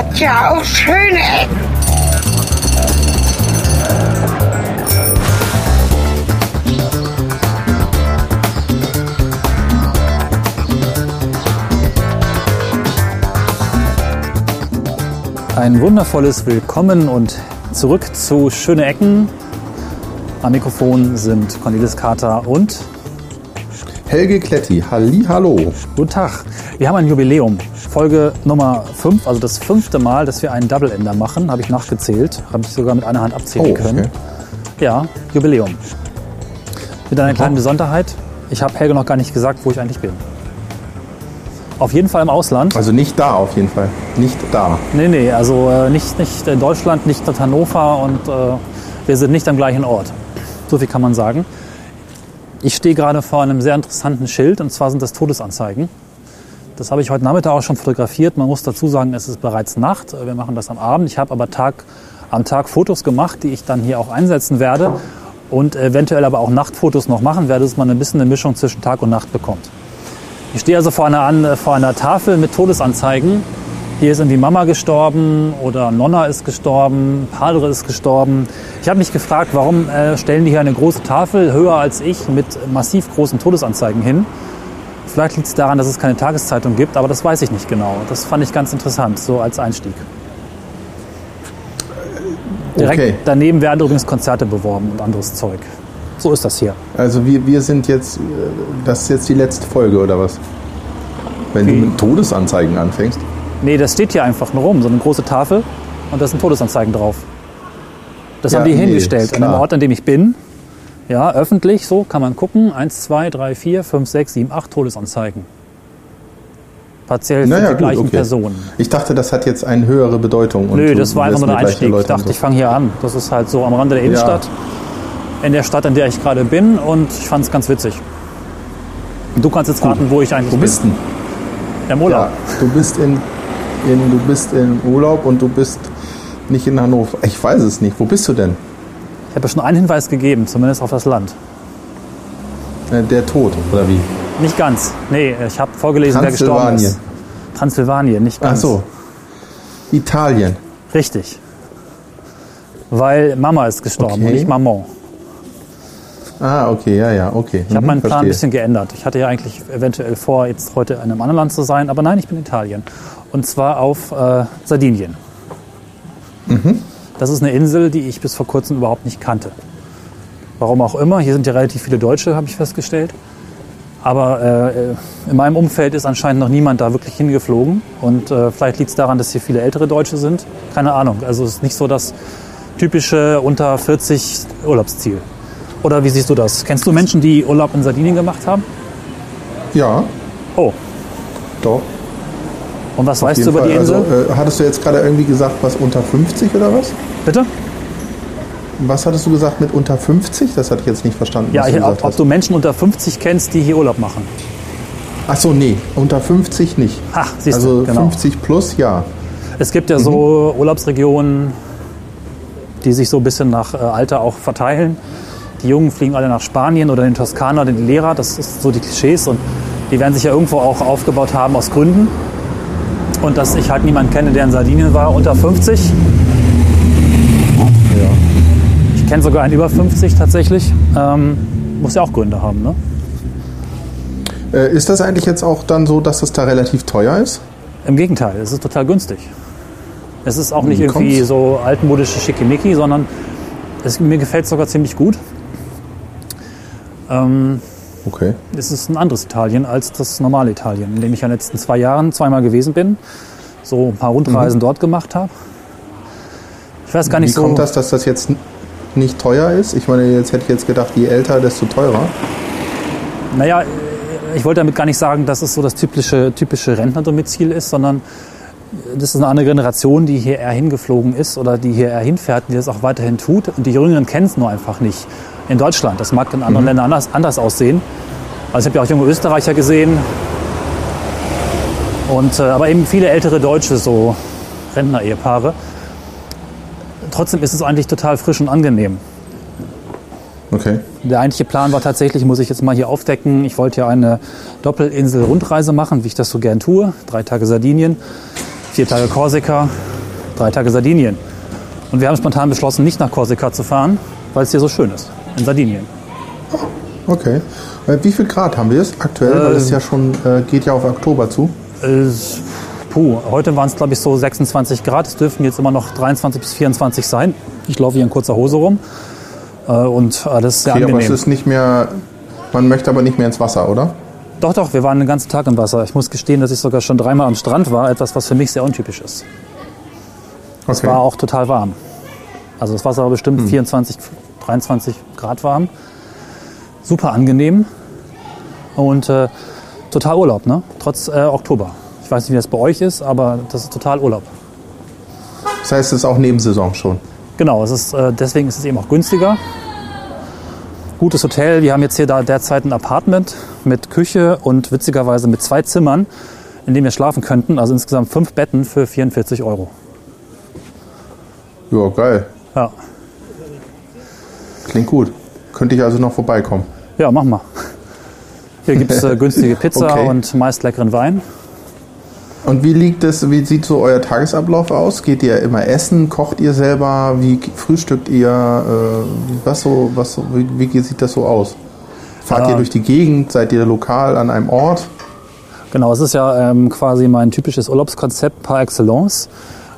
hat ja auch schöne Ecken. Ein wundervolles Willkommen und zurück zu Schöne Ecken. Am Mikrofon sind Cornelis Kater und Helge Kletti, halli, hallo. guten Tag. Wir haben ein Jubiläum. Folge Nummer 5, also das fünfte Mal, dass wir einen Double-Ender machen, habe ich nachgezählt. Habe ich sogar mit einer Hand abzählen Oh, können. okay. Ja, Jubiläum. Mit einer kleinen Besonderheit. Ich habe Helge noch gar nicht gesagt, wo ich eigentlich bin. Auf jeden Fall im Ausland. Also nicht da auf jeden Fall. Nicht da. Nee, nee, also äh, nicht, nicht in Deutschland, nicht in Hannover und äh, wir sind nicht am gleichen Ort. So viel kann man sagen. Ich stehe gerade vor einem sehr interessanten Schild und zwar sind das Todesanzeigen. Das habe ich heute Nachmittag auch schon fotografiert. Man muss dazu sagen, es ist bereits Nacht. Wir machen das am Abend. Ich habe aber Tag, am Tag Fotos gemacht, die ich dann hier auch einsetzen werde und eventuell aber auch Nachtfotos noch machen werde, dass man ein bisschen eine Mischung zwischen Tag und Nacht bekommt. Ich stehe also vor einer, vor einer Tafel mit Todesanzeigen. Hier ist irgendwie Mama gestorben oder Nonna ist gestorben, Padre ist gestorben. Ich habe mich gefragt, warum äh, stellen die hier eine große Tafel, höher als ich, mit massiv großen Todesanzeigen hin. Vielleicht liegt es daran, dass es keine Tageszeitung gibt, aber das weiß ich nicht genau. Das fand ich ganz interessant, so als Einstieg. Direkt Okay. daneben werden übrigens Konzerte beworben und anderes Zeug. So ist das hier. Also wir, wir sind jetzt, äh, das ist jetzt die letzte Folge oder was? Wenn Okay. du mit Todesanzeigen anfängst. Nee, das steht hier einfach nur rum, so eine große Tafel und da sind Todesanzeigen drauf. Das Ja, haben die nee, hingestellt an dem. Ort, an dem ich bin. Ja, öffentlich, so kann man gucken. Eins, zwei, drei, vier, fünf, sechs, sieben, acht Todesanzeigen. Partiell für Naja, die gut, gleichen okay. Personen. Ich dachte, das hat jetzt eine höhere Bedeutung. und Nö, das war einfach nur gleich Einstieg. Ich erläutern, dachte, so. ich fange hier an. Das ist halt so am Rande der Innenstadt. In der Stadt, in der ich gerade bin. Und ich fand es ganz witzig. Du kannst jetzt raten, wo ich eigentlich Wo bist du? bin. Im Urlaub. Ja, du bist in, in, du bist in Urlaub und du bist nicht in Hannover. Ich weiß es nicht. Wo bist du denn? Ich habe ja schon einen Hinweis gegeben, zumindest auf das Land. Äh, Der Tod, oder wie? Nicht ganz. Nee, ich habe vorgelesen, wer gestorben ist. Transsilvanien, nicht Ach ganz. so. Italien. Richtig. Weil Mama ist gestorben Okay. und nicht Maman. Ah, okay, ja, ja, okay. Ich habe Mhm, meinen Plan ein verstehe. bisschen geändert. Ich hatte ja eigentlich eventuell vor, jetzt heute in einem anderen Land zu sein, aber nein, ich bin in Italien. Und zwar auf äh, Sardinien. Mhm. Das ist eine Insel, die ich bis vor kurzem überhaupt nicht kannte. Warum auch immer. Hier sind ja relativ viele Deutsche, habe ich festgestellt. Aber äh, in meinem Umfeld ist anscheinend noch niemand da wirklich hingeflogen. Und äh, vielleicht liegt es daran, dass hier viele ältere Deutsche sind. Keine Ahnung. Also es ist nicht so das typische unter 40 Urlaubsziel. Oder wie siehst du das? Kennst du Menschen, die Urlaub in Sardinien gemacht haben? Ja, Oh, doch. Und was Auf weißt du über die Fall. Insel? Also, äh, hattest du jetzt gerade irgendwie gesagt, was unter 50 oder was? Bitte? Was hattest du gesagt mit unter 50? Das hatte ich jetzt nicht verstanden. Ja, ich, ob, ob du Menschen unter 50 kennst, die hier Urlaub machen. Ach so, nee, unter 50 nicht. Ha, siehst also du, genau. 50 plus, ja. Es gibt ja so Urlaubsregionen, die sich so ein bisschen nach äh, Alter auch verteilen. Die Jungen fliegen alle nach Spanien oder in den Toskana oder in die Lehrer. Das ist so die Klischees und die werden sich ja irgendwo auch aufgebaut haben aus Gründen. Und dass ich halt niemanden kenne, der in Sardinien war, unter 50. ja. Ich kenne sogar einen über 50 tatsächlich. Ähm, muss ja auch Gründe haben, ne? Äh, ist das eigentlich jetzt auch dann so, dass das da relativ teuer ist? Im Gegenteil, es ist total günstig. Es ist auch nicht Wie irgendwie so altmodische Schickimicki, sondern es, mir gefällt es sogar ziemlich gut. Ähm, Okay. es ist ein anderes Italien als das normale Italien, in dem ich ja in den letzten zwei Jahren zweimal gewesen bin, so ein paar Rundreisen dort gemacht habe. Ich weiß gar nicht Wie so. kommt das, dass das jetzt nicht teuer ist? Ich meine, jetzt hätte ich jetzt gedacht, je älter, desto teurer. Naja, ich wollte damit gar nicht sagen, dass es so das typische, typische Rentnerdomizil ist, sondern das ist eine andere Generation, die hierher hingeflogen ist oder die hierher hinfährt, die das auch weiterhin tut. Und die Jüngeren kennen es nur einfach nicht. In Deutschland. Das mag in anderen Ländern anders, anders aussehen. Also ich habe ja auch junge Österreicher gesehen. Und, äh, aber eben viele ältere Deutsche, so Rentner-Ehepaare. Trotzdem ist es eigentlich total frisch und angenehm. Okay. Der eigentliche Plan war tatsächlich, muss ich jetzt mal hier aufdecken, ich wollte ja eine Doppelinsel-Rundreise machen, wie ich das so gern tue. Drei Tage Sardinien, vier Tage Korsika drei Tage Sardinien. Und wir haben spontan beschlossen, nicht nach Korsika zu fahren, weil es hier so schön ist, in Sardinien. Okay. Äh, Wie viel Grad haben wir es aktuell? Weil es ja schon äh, geht ja auf Oktober zu. Es- Puh, heute waren es glaube ich so 26 Grad. Es dürften jetzt immer noch 23 bis 24 sein. Ich laufe hier in kurzer Hose rum äh, und alles sehr Okay, aber es angenehm. ist nicht mehr. Man möchte aber nicht mehr ins Wasser, oder? Doch, doch, wir waren den ganzen Tag im Wasser. Ich muss gestehen, dass ich sogar schon dreimal am Strand war, etwas, was für mich sehr untypisch ist. Es Okay. war auch total warm. Also das Wasser war bestimmt 24, 23 Grad warm. Super angenehm und äh, total Urlaub, ne? Trotz äh, Oktober. Ich weiß nicht, wie das bei euch ist, aber das ist total Urlaub. Das heißt, es ist auch Nebensaison schon. Genau, es ist, äh, deswegen ist es eben auch günstiger. Gutes Hotel. Wir haben jetzt hier da derzeit ein Apartment mit Küche und witzigerweise mit zwei Zimmern, in dem wir schlafen könnten. Also insgesamt fünf Betten für 44 Euro. Ja, geil. Ja, Klingt gut. Könnte ich also noch vorbeikommen. ja mach mal. Hier gibt es äh, günstige Pizza Okay. und meist leckeren Wein. Und wie liegt es, wie sieht so euer Tagesablauf aus? Geht ihr immer essen? Kocht ihr selber? Wie frühstückt ihr? Äh, was so, was so, wie, wie sieht das so aus? Fahrt ihr Ja. durch die Gegend? Seid ihr lokal an einem Ort? Genau, es ist ja ähm, quasi mein typisches Urlaubskonzept par excellence.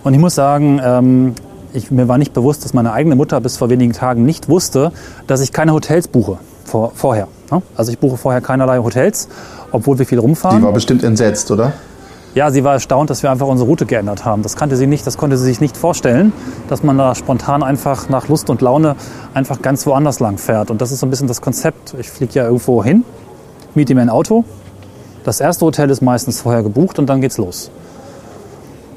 Und ich muss sagen, ähm, ich, mir war nicht bewusst, dass meine eigene Mutter bis vor wenigen Tagen nicht wusste, dass ich keine Hotels buche vor, vorher. Ne? Also ich buche vorher keinerlei Hotels, obwohl wir viel Die rumfahren. war bestimmt entsetzt, oder? Ja, sie war erstaunt, dass wir einfach unsere Route geändert haben. Das kannte sie nicht, das konnte sie sich nicht vorstellen, dass man da spontan einfach nach Lust und Laune einfach ganz woanders lang fährt. Und das ist so ein bisschen das Konzept. Ich fliege ja irgendwo hin, miete mir ein Auto. Das erste Hotel ist meistens vorher gebucht und dann geht's los.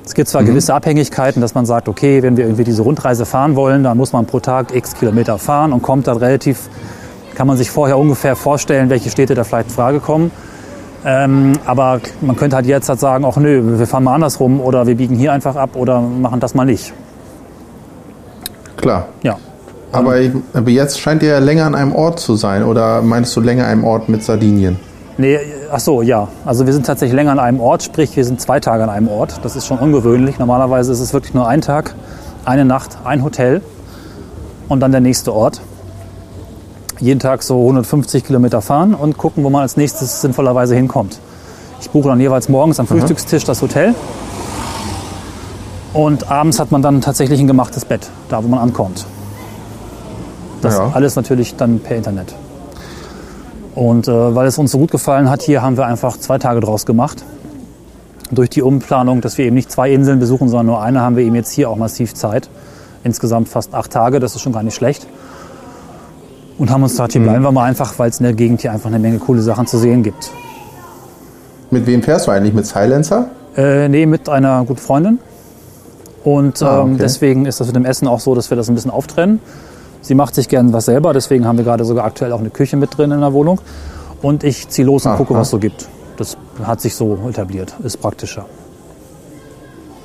Es gibt zwar gewisse Abhängigkeiten, dass man sagt, okay, wenn wir irgendwie diese Rundreise fahren wollen, dann muss man pro Tag x Kilometer fahren und kommt dann relativ, kann man sich vorher ungefähr vorstellen, welche Städte da vielleicht in Frage kommen. Ähm, aber man könnte halt jetzt halt sagen, ach nö, wir fahren mal andersrum oder wir biegen hier einfach ab oder machen das mal nicht. Klar. Ja. Aber, aber jetzt scheint ihr ja länger an einem Ort zu sein. Oder meinst du länger an einem Ort mit Sardinien? Nee, ach so, ja. Also wir sind tatsächlich länger an einem Ort, sprich wir sind zwei Tage an einem Ort. Das ist schon ungewöhnlich. Normalerweise ist es wirklich nur ein Tag, eine Nacht, ein Hotel und dann der nächste Ort. Jeden Tag so 150 Kilometer fahren und gucken, wo man als nächstes sinnvollerweise hinkommt. Ich buche dann jeweils morgens am Frühstückstisch das Hotel und abends hat man dann tatsächlich ein gemachtes Bett, da wo man ankommt. Das Ja. alles natürlich dann per Internet. Und äh, weil es uns so gut gefallen hat, hier haben wir einfach zwei Tage draus gemacht. Durch die Umplanung, dass wir eben nicht zwei Inseln besuchen, sondern nur eine, haben wir eben jetzt hier auch massiv Zeit. Insgesamt fast acht Tage, das ist schon gar nicht schlecht. Und haben uns gesagt, hier bleiben wir mal einfach, weil es in der Gegend hier einfach eine Menge coole Sachen zu sehen gibt. Mit wem fährst du eigentlich? Mit Silencer? Äh, nee, mit einer guten Freundin. Und Ah, ähm, okay. deswegen ist das mit dem Essen auch so, dass wir das ein bisschen auftrennen. Sie macht sich gern was selber, deswegen haben wir gerade sogar aktuell auch eine Küche mit drin in der Wohnung. Und ich ziehe los und Aha. gucke, was es so gibt. Das hat sich so etabliert, ist praktischer.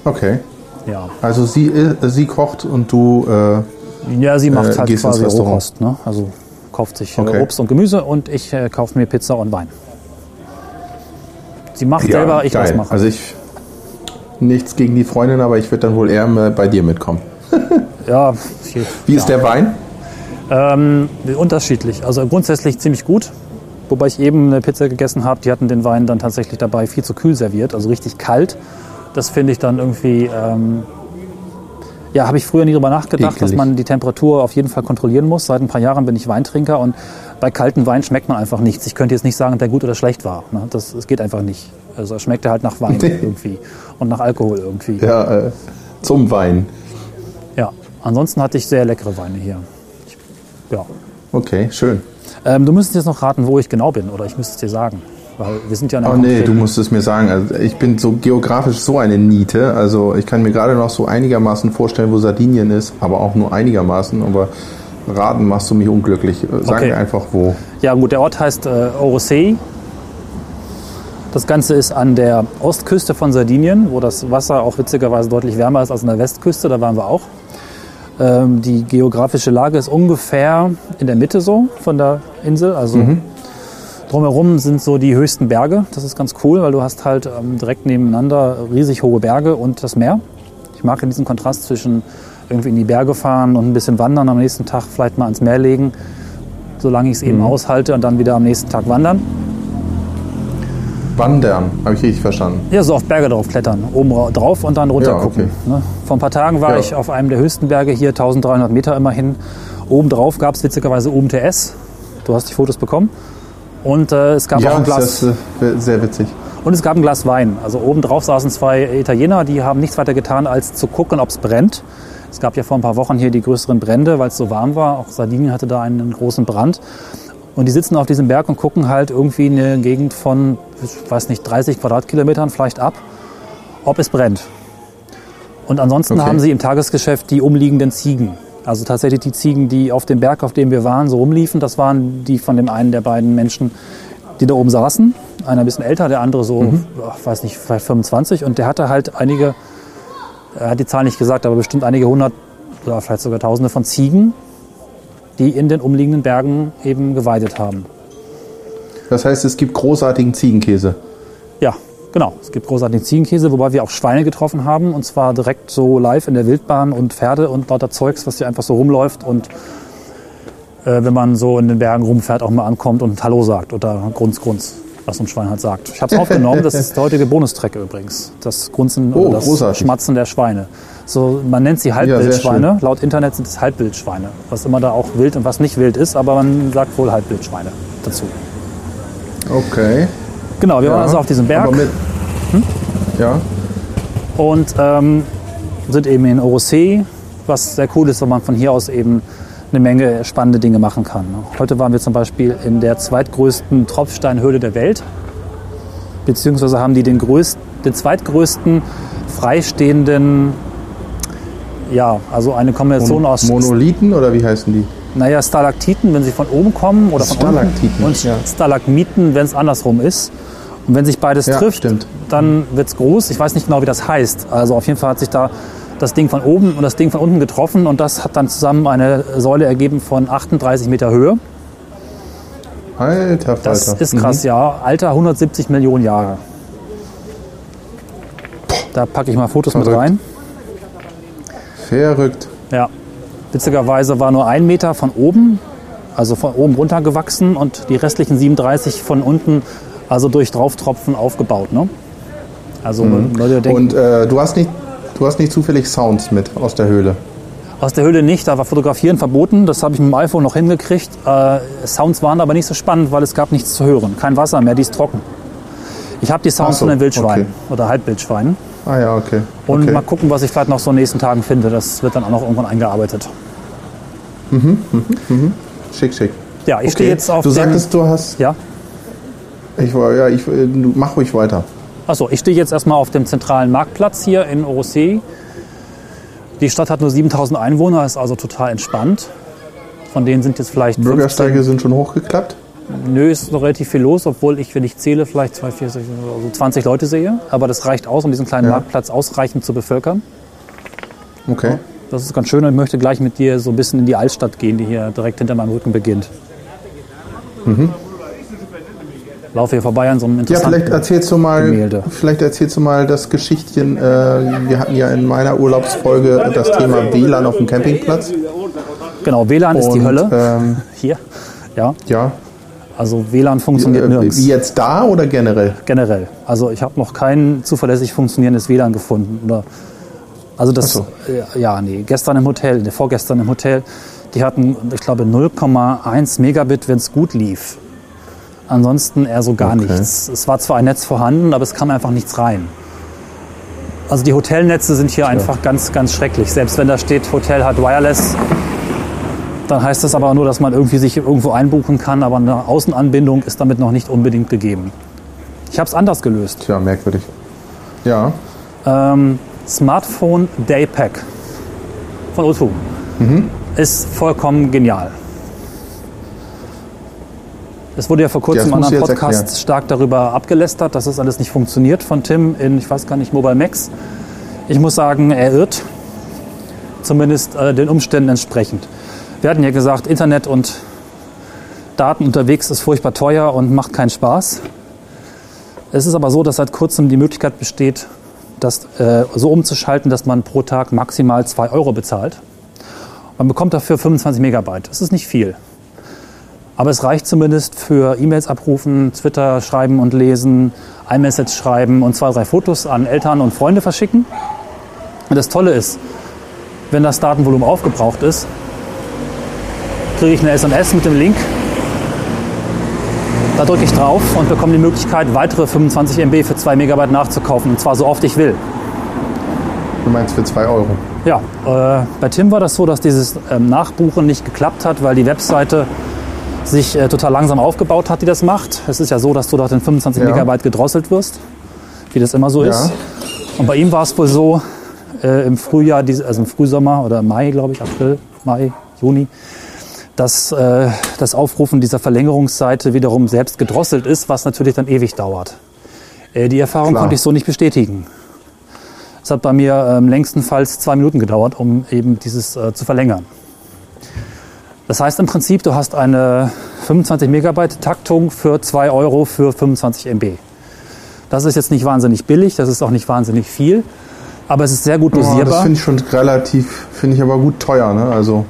Okay. Ja, Also sie, äh, sie kocht und du. Äh, ja sie macht Äh, halt quasi. Rohkost. Ne? Also kauft sich äh, Okay. Obst und Gemüse und ich äh, kaufe mir Pizza und Wein. Sie macht selber, ich geil. was mache. Also ich. Nichts gegen die Freundin, aber ich würde dann wohl eher bei dir mitkommen. ja, viel, Wie ist der Wein? Ähm, unterschiedlich. Also grundsätzlich ziemlich gut. Wobei ich eben eine Pizza gegessen habe, die hatten den Wein dann tatsächlich dabei viel zu kühl serviert, also richtig kalt. Das finde ich dann irgendwie, ähm, ja, habe ich früher nie drüber nachgedacht, dass Ekelig. man die Temperatur auf jeden Fall kontrollieren muss. Seit ein paar Jahren bin ich Weintrinker und bei kalten Wein schmeckt man einfach nichts. Ich könnte jetzt nicht sagen, der gut oder schlecht war. Ne? Das, das geht einfach nicht. Also er schmeckte halt nach Wein irgendwie und nach Alkohol irgendwie. Ja, äh, zum Wein. Ja, ansonsten hatte ich sehr leckere Weine hier. Ja. Okay, schön. Ähm, du müsstest jetzt noch raten, wo ich genau bin, oder ich müsste es dir sagen. Weil wir sind ja Oh nee, du musst es mir sagen. Also ich bin so geografisch so eine Niete. Also ich kann mir gerade noch so einigermaßen vorstellen, wo Sardinien ist, aber auch nur einigermaßen. Aber raten machst du mich unglücklich. Äh, Sag Okay. mir einfach wo. Ja gut, der Ort heißt äh, Orosei. Das Ganze ist an der Ostküste von Sardinien, wo das Wasser auch witzigerweise deutlich wärmer ist als an der Westküste. Da waren wir auch. Ähm, die geografische Lage ist ungefähr in der Mitte so von der Insel. Also drumherum sind so die höchsten Berge. Das ist ganz cool, weil du hast halt ähm, direkt nebeneinander riesig hohe Berge und das Meer. Ich mag diesen Kontrast zwischen irgendwie in die Berge fahren und ein bisschen wandern, am nächsten Tag vielleicht mal ans Meer legen, solange ich es eben Mhm. aushalte und dann wieder am nächsten Tag wandern. Wandern, habe ich richtig verstanden. Ja, so auf Berge drauf klettern, oben ra- drauf und dann runter Ja, okay. gucken. Ne? Vor ein paar Tagen war Ja. ich auf einem der höchsten Berge hier, 1300 Meter immerhin. Oben drauf gab es witzigerweise UMTS. Du hast die Fotos bekommen. Und äh, es gab auch Ja, ein Glas. das ist äh, sehr witzig. Und es gab ein Glas Wein. Also oben drauf saßen zwei Italiener, die haben nichts weiter getan, als zu gucken, ob es brennt. Es gab ja vor ein paar Wochen hier die größeren Brände, weil es so warm war. Auch Sardinien hatte da einen großen Brand. Und die sitzen auf diesem Berg und gucken halt irgendwie eine Gegend von, ich weiß nicht, 30 Quadratkilometern vielleicht ab, ob es brennt. Und ansonsten Okay. haben sie im Tagesgeschäft die umliegenden Ziegen. Also tatsächlich die Ziegen, die auf dem Berg, auf dem wir waren, so rumliefen, das waren die von dem einen der beiden Menschen, die da oben saßen. Einer ein bisschen älter, der andere so, ach, weiß nicht, vielleicht 25. Und der hatte halt einige, er hat die Zahl nicht gesagt, aber bestimmt einige hundert oder vielleicht sogar tausende von Ziegen, die in den umliegenden Bergen eben geweidet haben. Das heißt, es gibt großartigen Ziegenkäse. Ja, genau. Es gibt großartigen Ziegenkäse, wobei wir auch Schweine getroffen haben. Und zwar direkt so live in der Wildbahn und Pferde und lauter Zeugs, was hier einfach so rumläuft. Und äh, wenn man so in den Bergen rumfährt, auch mal ankommt und Hallo sagt oder Grunz, Grunz, was so ein Schwein halt sagt. Ich habe es aufgenommen. Das ist der heutige Bonustrecke übrigens. Das Grunzen Oh, oder das großartig. Schmatzen der Schweine. So, man nennt sie Halbwildschweine. Laut Internet sind es Halbwildschweine. Was immer da auch wild und was nicht wild ist, aber man sagt wohl Halbwildschweine dazu. Okay. Genau, wir waren also auf diesem Berg. Aber mit, Ja, und ähm, sind eben in Orosee, was sehr cool ist, weil man von hier aus eben eine Menge spannende Dinge machen kann. Heute waren wir zum Beispiel in der zweitgrößten Tropfsteinhöhle der Welt, beziehungsweise haben die den, größten, den zweitgrößten freistehenden, ja, also eine Kombination aus Monolithen oder wie heißen die? Naja, Stalaktiten, wenn sie von oben kommen oder von Stalaktiten, unten und ja. Stalagmiten, wenn es andersrum ist. Und wenn sich beides Ja, trifft, stimmt. dann wird es groß. Ich weiß nicht genau, wie das heißt. Also auf jeden Fall hat sich da das Ding von oben und das Ding von unten getroffen und das hat dann zusammen eine Säule ergeben von 38 Meter Höhe. Alter Falter. Das ist krass, ja. Alter 170 Millionen Jahre. Da packe ich mal Fotos mit Verrückt. rein. Verrückt. Ja. Witzigerweise war nur ein Meter von oben, also von oben runter gewachsen und die restlichen 37 von unten, also durch Drauftropfen aufgebaut. Ne? Also Leute denken, Und äh, du, hast nicht, du hast nicht zufällig Sounds mit aus der Höhle. aus der Höhle nicht, da war Fotografieren verboten. Das habe ich mit dem iPhone noch hingekriegt. Äh, Sounds waren aber nicht so spannend, weil es gab nichts zu hören. Kein Wasser mehr, die ist trocken. Ich habe die Sounds so, von den Wildschweinen okay. oder Halbwildschweinen. Ah ja, okay. Und okay. mal gucken, was ich vielleicht noch so in den nächsten Tagen finde. Das wird dann auch noch irgendwann eingearbeitet. Schick, schick. Ja, ich Okay. stehe jetzt auf du sagtest, du hast. ja? Ich, war- ja, ich, äh, mach ruhig weiter. Achso, ich stehe jetzt erstmal auf dem zentralen Marktplatz hier in Orosei. Die Stadt hat nur 7000 Einwohner, ist also total entspannt. Von denen sind jetzt vielleicht 15, Bürgersteige sind schon hochgeklappt. Nö, ist noch relativ viel los, obwohl ich, wenn ich zähle, vielleicht 2, 4, 6, also 20 Leute sehe. Aber das reicht aus, um diesen kleinen Ja. Marktplatz ausreichend zu bevölkern. Okay. Das ist ganz schön und ich möchte gleich mit dir so ein bisschen in die Altstadt gehen, die hier direkt hinter meinem Rücken beginnt. Laufe hier vorbei an so einem Ja, interessanten... vielleicht erzählst du mal, Gemälde. vielleicht erzählst du mal das Geschichtchen. Äh, wir hatten ja in meiner Urlaubsfolge das Thema WLAN auf dem Campingplatz. genau, WLAN ist die Und, Hölle. Ähm, Hier, ja. ja. Also WLAN funktioniert Äh, nirgends. Wie jetzt da oder generell? generell. Also ich habe noch kein zuverlässig funktionierendes WLAN gefunden. Oder also das, Ach äh, ja, nee, gestern im Hotel, nee, vorgestern im Hotel, die hatten, ich glaube, 0,1 Megabit, wenn es gut lief. Ansonsten eher so gar Okay. nichts. Es war zwar ein Netz vorhanden, aber es kam einfach nichts rein. Also die Hotelnetze sind hier einfach ganz, ganz schrecklich. Selbst wenn da steht, Hotel hat Wireless, dann heißt das aber nur, dass man irgendwie sich irgendwo einbuchen kann, aber eine Außenanbindung ist damit noch nicht unbedingt gegeben. Ich habe es anders gelöst. Tja, merkwürdig. Ja. Ähm, Smartphone Daypack von O2 ist vollkommen genial. Es wurde ja vor kurzem Ja, du jetzt Podcast erklären. stark darüber abgelästert, dass das alles nicht funktioniert von Tim in, ich weiß gar nicht, Mobile Max. Ich muss sagen, er irrt. Zumindest äh, den Umständen entsprechend. Wir hatten ja gesagt, Internet und Daten unterwegs ist furchtbar teuer und macht keinen Spaß. Es ist aber so, dass seit kurzem die Möglichkeit besteht, das äh, so umzuschalten, dass man pro Tag maximal 2 Euro bezahlt. Man bekommt dafür 25 Megabyte. Das ist nicht viel. Aber es reicht zumindest für E-Mails abrufen, Twitter schreiben und lesen, iMessage schreiben und zwei, drei Fotos an Eltern und Freunde verschicken. Und das Tolle ist, wenn das Datenvolumen aufgebraucht ist, kriege ich eine SMS mit dem Link. Da drücke ich drauf und bekomme die Möglichkeit, weitere 25 MB für 2 Megabyte nachzukaufen. Und zwar so oft ich will. Du meinst für 2 Euro? Ja, äh, bei Tim war das so, dass dieses ähm, Nachbuchen nicht geklappt hat, weil die Webseite sich äh, total langsam aufgebaut hat, die das macht. Es ist ja so, dass du dort in 25 Ja. Megabyte gedrosselt wirst, wie das immer so Ja. ist. Und bei ihm war es wohl so, äh, im Frühjahr, also im Frühsommer oder Mai, glaube ich, April, Mai, Juni, dass äh, das Aufrufen dieser Verlängerungsseite wiederum selbst gedrosselt ist, was natürlich dann ewig dauert. Äh, die Erfahrung Klar. konnte ich so nicht bestätigen. Es hat bei mir ähm, längstenfalls zwei Minuten gedauert, um eben dieses äh, zu verlängern. Das heißt im Prinzip, du hast eine 25 Megabyte Taktung für 2 Euro für 25 MB. Das ist jetzt nicht wahnsinnig billig, das ist auch nicht wahnsinnig viel, aber es ist sehr gut Oh, das dosierbar. finde ich schon relativ, finde ich aber gut teuer. Ne? Also,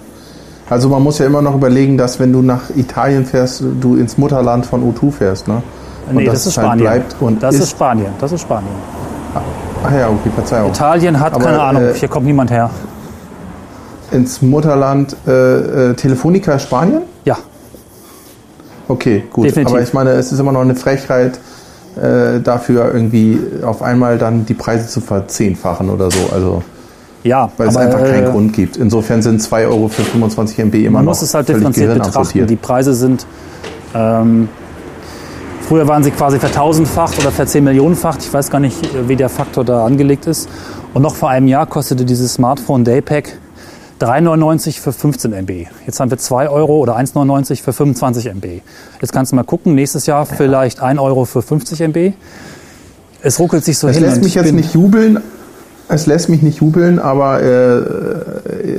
also man muss ja immer noch überlegen, dass wenn du nach Italien fährst, du ins Mutterland von O2 fährst. Ne? Und nee, dass das ist halt Spanien. bleibt und das ist, ist- Spanien. Das ist Spanien. Ach ja, okay, Verzeihung. Italien hat Aber, keine Ahnung, äh, hier kommt niemand her. Ins Mutterland äh, äh, Telefonica Spanien? Ja, Okay, gut. Definitiv. Aber ich meine, es ist immer noch eine Frechheit, äh, dafür irgendwie auf einmal dann die Preise zu verzehnfachen oder so. Also, ja, weil es einfach keinen äh, Grund gibt. Insofern sind 2 Euro für 25 MB immer Man noch muss es halt differenziert betrachten. Die Preise sind, ähm, früher waren sie quasi vertausendfacht oder verzehn-millionenfacht. Ich weiß gar nicht, äh, wie der Faktor da angelegt ist. Und noch vor einem Jahr kostete dieses Smartphone Daypack 3,99 für 15 MB. Jetzt haben wir 2 Euro oder 1,99 für 25 MB. Jetzt kannst du mal gucken, nächstes Jahr vielleicht 1 Euro für 50 MB. Es ruckelt sich so Es hin. lässt und mich ich jetzt nicht jubeln. Es lässt mich nicht jubeln, aber äh,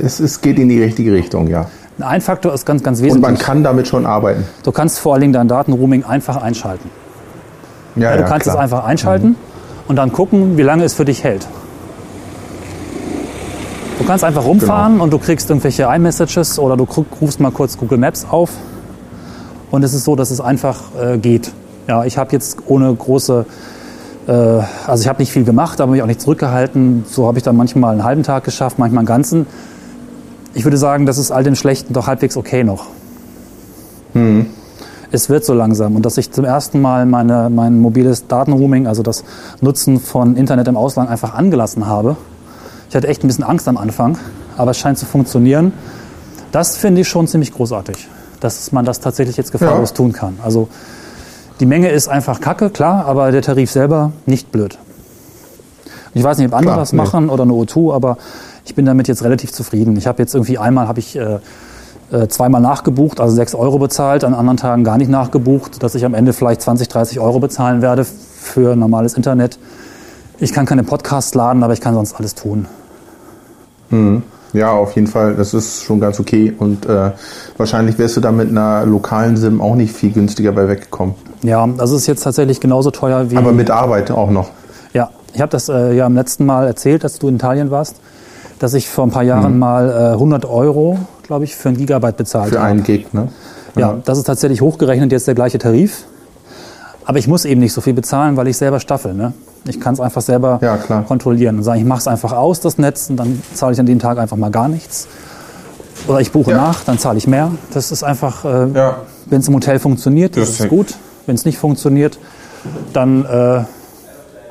es, es geht in die richtige Richtung, ja. Ein Faktor ist ganz, ganz Und man wesentlich. kann damit schon arbeiten. Du kannst vor allen Dingen dein Datenroaming einfach einschalten. Ja, Ja, du kannst klar. Mhm. es einfach einschalten und dann gucken, wie lange es für dich hält. Du kannst einfach rumfahren Genau. und du kriegst irgendwelche iMessages oder du rufst mal kurz Google Maps auf. Und es ist so, dass es einfach äh, geht. Ja, ich habe jetzt ohne große, also ich habe nicht viel gemacht, aber mich auch nicht zurückgehalten. So habe ich dann manchmal einen halben Tag geschafft, manchmal einen ganzen. Ich würde sagen, das ist all dem Schlechten doch halbwegs okay noch. Es wird so langsam und dass ich zum ersten Mal meine, mein mobiles Datenroaming, also das Nutzen von Internet im Ausland einfach angelassen habe. Ich hatte echt ein bisschen Angst am Anfang, aber es scheint zu funktionieren. Das finde ich schon ziemlich großartig, dass man das tatsächlich jetzt gefahrlos Ja. tun kann. Also die Menge ist einfach kacke, klar, aber der Tarif selber nicht blöd. Ich weiß nicht, ob andere Klar, das nee. machen oder eine O2, aber ich bin damit jetzt relativ zufrieden. Ich habe jetzt irgendwie einmal habe ich äh, äh, zweimal nachgebucht, also 6 Euro bezahlt, an anderen Tagen gar nicht nachgebucht, dass ich am Ende vielleicht 20, 30 Euro bezahlen werde für normales Internet. Ich kann keine Podcasts laden, aber ich kann sonst alles tun. Ja, auf jeden Fall. Das ist schon ganz okay. Und äh, wahrscheinlich wärst du da mit einer lokalen SIM auch nicht viel günstiger bei weggekommen. Ja, das ist jetzt tatsächlich genauso teuer wie. Aber mit Arbeit auch noch. Ja, ich habe das äh, ja am letzten Mal erzählt, als du in Italien warst, dass ich vor ein paar Mhm. Jahren mal äh, 100 Euro, glaube ich, für ein Gigabyte bezahlt Für habe. einen Gig, ne? Ja, das ist tatsächlich hochgerechnet jetzt der gleiche Tarif. Aber ich muss eben nicht so viel bezahlen, weil ich selber staffel. Ne? Ich kann es einfach selber Ja, kontrollieren und sagen, ich mache es einfach aus, das Netz, und dann zahle ich an dem Tag einfach mal gar nichts. Oder ich buche Ja. nach, dann zahle ich mehr. Das ist einfach, äh, Ja. wenn es im Hotel funktioniert, das Das ist ist- gut. Wenn es nicht funktioniert, dann, äh,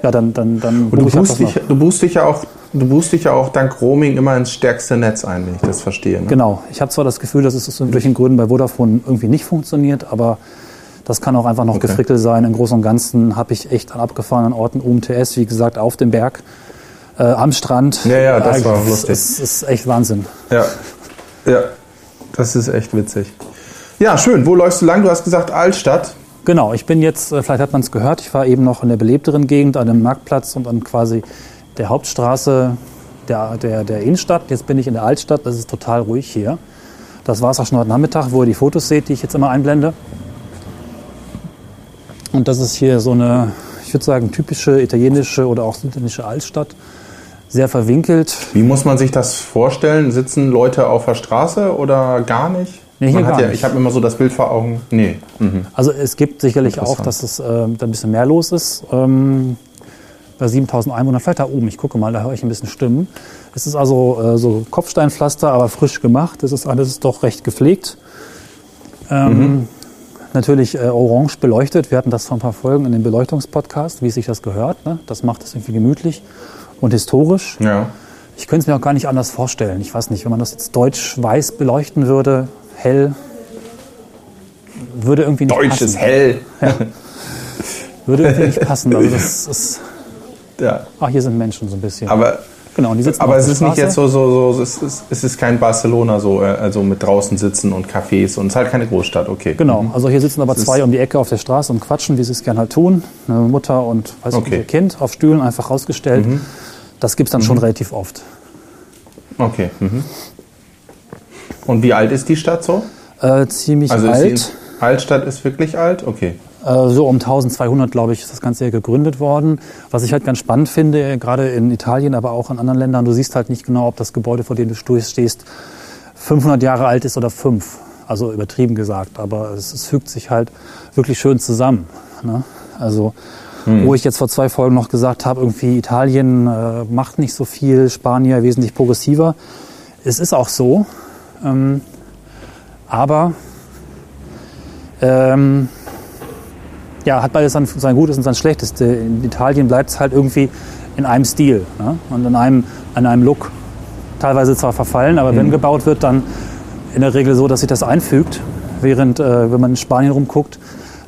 ja, dann, dann, dann Und du buchst, dich, du, buchst dich ja auch, du buchst dich ja auch dank Roaming immer ins stärkste Netz ein, wenn ich das verstehe. Ne? Genau. Ich habe zwar das Gefühl, dass es aus irgendwelchen Gründen bei Vodafone irgendwie nicht funktioniert, aber das kann auch einfach noch Okay. Gefrickel sein. Im Großen und Ganzen habe ich echt an abgefahrenen Orten UMTS, wie gesagt, auf dem Berg, äh, am Strand. Ja, ja, das Äh, war es- lustig. Es ist echt Wahnsinn. Ja. Ja. Das ist echt witzig. Ja, schön. Wo läufst du lang? Du hast gesagt Altstadt. Genau, ich bin jetzt, äh, vielleicht hat man es gehört, ich war eben noch in der belebteren Gegend, an dem Marktplatz und an quasi der Hauptstraße der, der, der Innenstadt. Jetzt bin ich in der Altstadt, das ist total ruhig hier. Das war es auch schon heute Nachmittag, wo ihr die Fotos seht, die ich jetzt immer einblende. Und das ist hier so eine, ich ich würde sagen, typische italienische oder auch südländische Altstadt. Sehr verwinkelt. Wie muss man sich das vorstellen? Sitzen Leute auf der Straße oder gar nicht? Nee, hier gar ja, nicht. Ich habe immer so das Bild vor Augen. Nee. Mhm. Also es gibt sicherlich auch, dass es äh, da ein bisschen mehr los ist. Ähm, bei 7000 Einwohnern, vielleicht da oben, ich gucke mal, da höre ich ein bisschen Stimmen. Es ist also äh, so Kopfsteinpflaster, aber frisch gemacht. Es ist alles doch recht gepflegt. Ähm, Natürlich äh, orange beleuchtet. Wir hatten das vor ein paar Folgen in dem Beleuchtungspodcast, wie sich das gehört. Ne? Das macht es irgendwie gemütlich und historisch. Ja. Ich könnte es mir auch gar nicht anders vorstellen. Ich weiß nicht, wenn man das jetzt deutsch-weiß beleuchten würde, hell, würde irgendwie nicht Deutsch passen. ist hell. Würde irgendwie nicht passen. Also das ist, Ja. ach, hier sind Menschen so ein bisschen. Aber, genau, aber es ist nicht Straße. jetzt so, so, so es, ist, es ist kein Barcelona so, äh, also mit draußen sitzen und Cafés und es ist halt keine Großstadt, okay. Genau, also hier sitzen aber Das zwei um die Ecke auf der Straße und quatschen, wie sie es gerne halt tun. Eine Mutter und weiß Okay. nicht, ihr Kind auf Stühlen einfach rausgestellt. Das gibt es dann schon relativ oft. Okay. Mhm. Und wie alt ist die Stadt so? Äh, ziemlich Also alt. Altstadt ist wirklich alt? Okay. Äh, so um 1200, glaube ich, ist das Ganze hier gegründet worden. Was ich halt ganz spannend finde, gerade in Italien, aber auch in anderen Ländern, du siehst halt nicht genau, ob das Gebäude, vor dem du stehst, 500 Jahre alt ist oder fünf. Also übertrieben gesagt, aber es, es fügt sich halt wirklich schön zusammen. Ne? Also, wo ich jetzt vor zwei Folgen noch gesagt habe, irgendwie Italien äh, macht nicht so viel, Spanier wesentlich progressiver. Es ist auch so. Ähm, aber ähm, ja, hat beides sein, sein Gutes und sein Schlechtes. In Italien bleibt es halt irgendwie in einem Stil ne? und in einem, an einem Look. Teilweise zwar verfallen, aber wenn gebaut wird, dann in der Regel so, dass sich das einfügt. Während, äh, wenn man in Spanien rumguckt,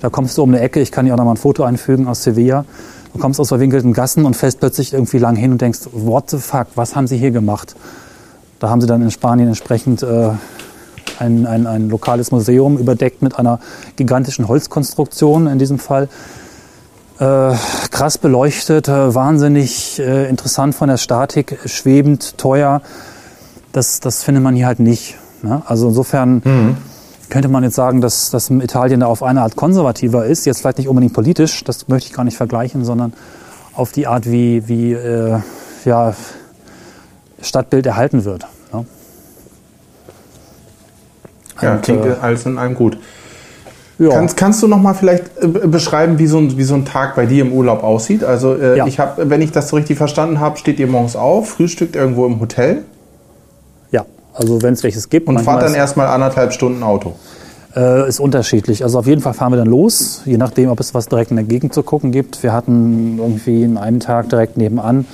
da kommst du um eine Ecke, ich kann dir auch noch mal ein Foto einfügen aus Sevilla. Du kommst aus verwinkelten Gassen und fällst plötzlich irgendwie lang hin und denkst, what the fuck, was haben sie hier gemacht? Da haben sie dann in Spanien entsprechend äh, ein, ein, ein lokales Museum überdeckt mit einer gigantischen Holzkonstruktion in diesem Fall. Äh, krass beleuchtet, äh, wahnsinnig äh, interessant von der Statik, schwebend, teuer. Das, das findet man hier halt nicht. Ne? Also insofern könnte man jetzt sagen, dass, dass Italien da auf eine Art konservativer ist. Jetzt vielleicht nicht unbedingt politisch, das möchte ich gar nicht vergleichen, sondern auf die Art, wie, wie äh, ja, Stadtbild erhalten wird. Ne? Ja, Und, klingt äh, alles in einem gut. Ja. Kannst, kannst du noch mal vielleicht äh, beschreiben, wie so, ein, wie so ein Tag bei dir im Urlaub aussieht? Also äh, Ja. ich habe, wenn ich das so richtig verstanden habe, steht ihr morgens auf, frühstückt irgendwo im Hotel also wenn es welches gibt. und fahrt dann erstmal anderthalb Stunden Auto. Äh, ist unterschiedlich. Also auf jeden Fall fahren wir dann los, je nachdem, ob es was direkt in der Gegend zu gucken gibt. Wir hatten irgendwie in einem Tag direkt nebenan,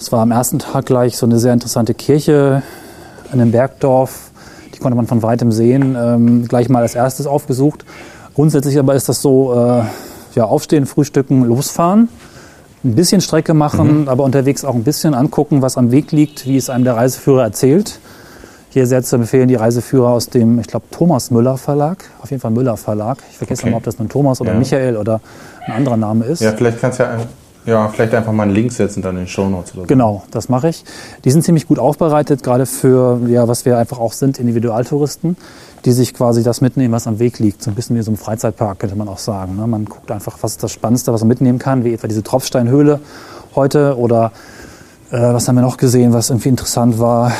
das war am ersten Tag gleich so eine sehr interessante Kirche in einem Bergdorf. Die konnte man von weitem sehen, ähm, gleich mal als erstes aufgesucht. Grundsätzlich aber ist das so, äh, ja, aufstehen, frühstücken, losfahren. Ein bisschen Strecke machen, aber unterwegs auch ein bisschen angucken, was am Weg liegt, wie es einem der Reiseführer erzählt. Hier sehr zu empfehlen die Reiseführer aus dem, ich glaube, Thomas Müller Verlag. Auf jeden Fall Müller Verlag. Ich vergesse Okay. mal, ob das nun Thomas oder Ja. Michael oder ein anderer Name ist. Ja, vielleicht kannst du ja, ja vielleicht einfach mal einen Link setzen dann in den Shownotes oder so. Genau, das mache ich. Die sind ziemlich gut aufbereitet, gerade für, ja, was wir einfach auch sind, Individualtouristen, die sich quasi das mitnehmen, was am Weg liegt. So ein bisschen wie so ein Freizeitpark, könnte man auch sagen. Ne? Man guckt einfach, was ist das Spannendste, was man mitnehmen kann, wie etwa diese Tropfsteinhöhle heute oder äh, was haben wir noch gesehen, was irgendwie interessant war.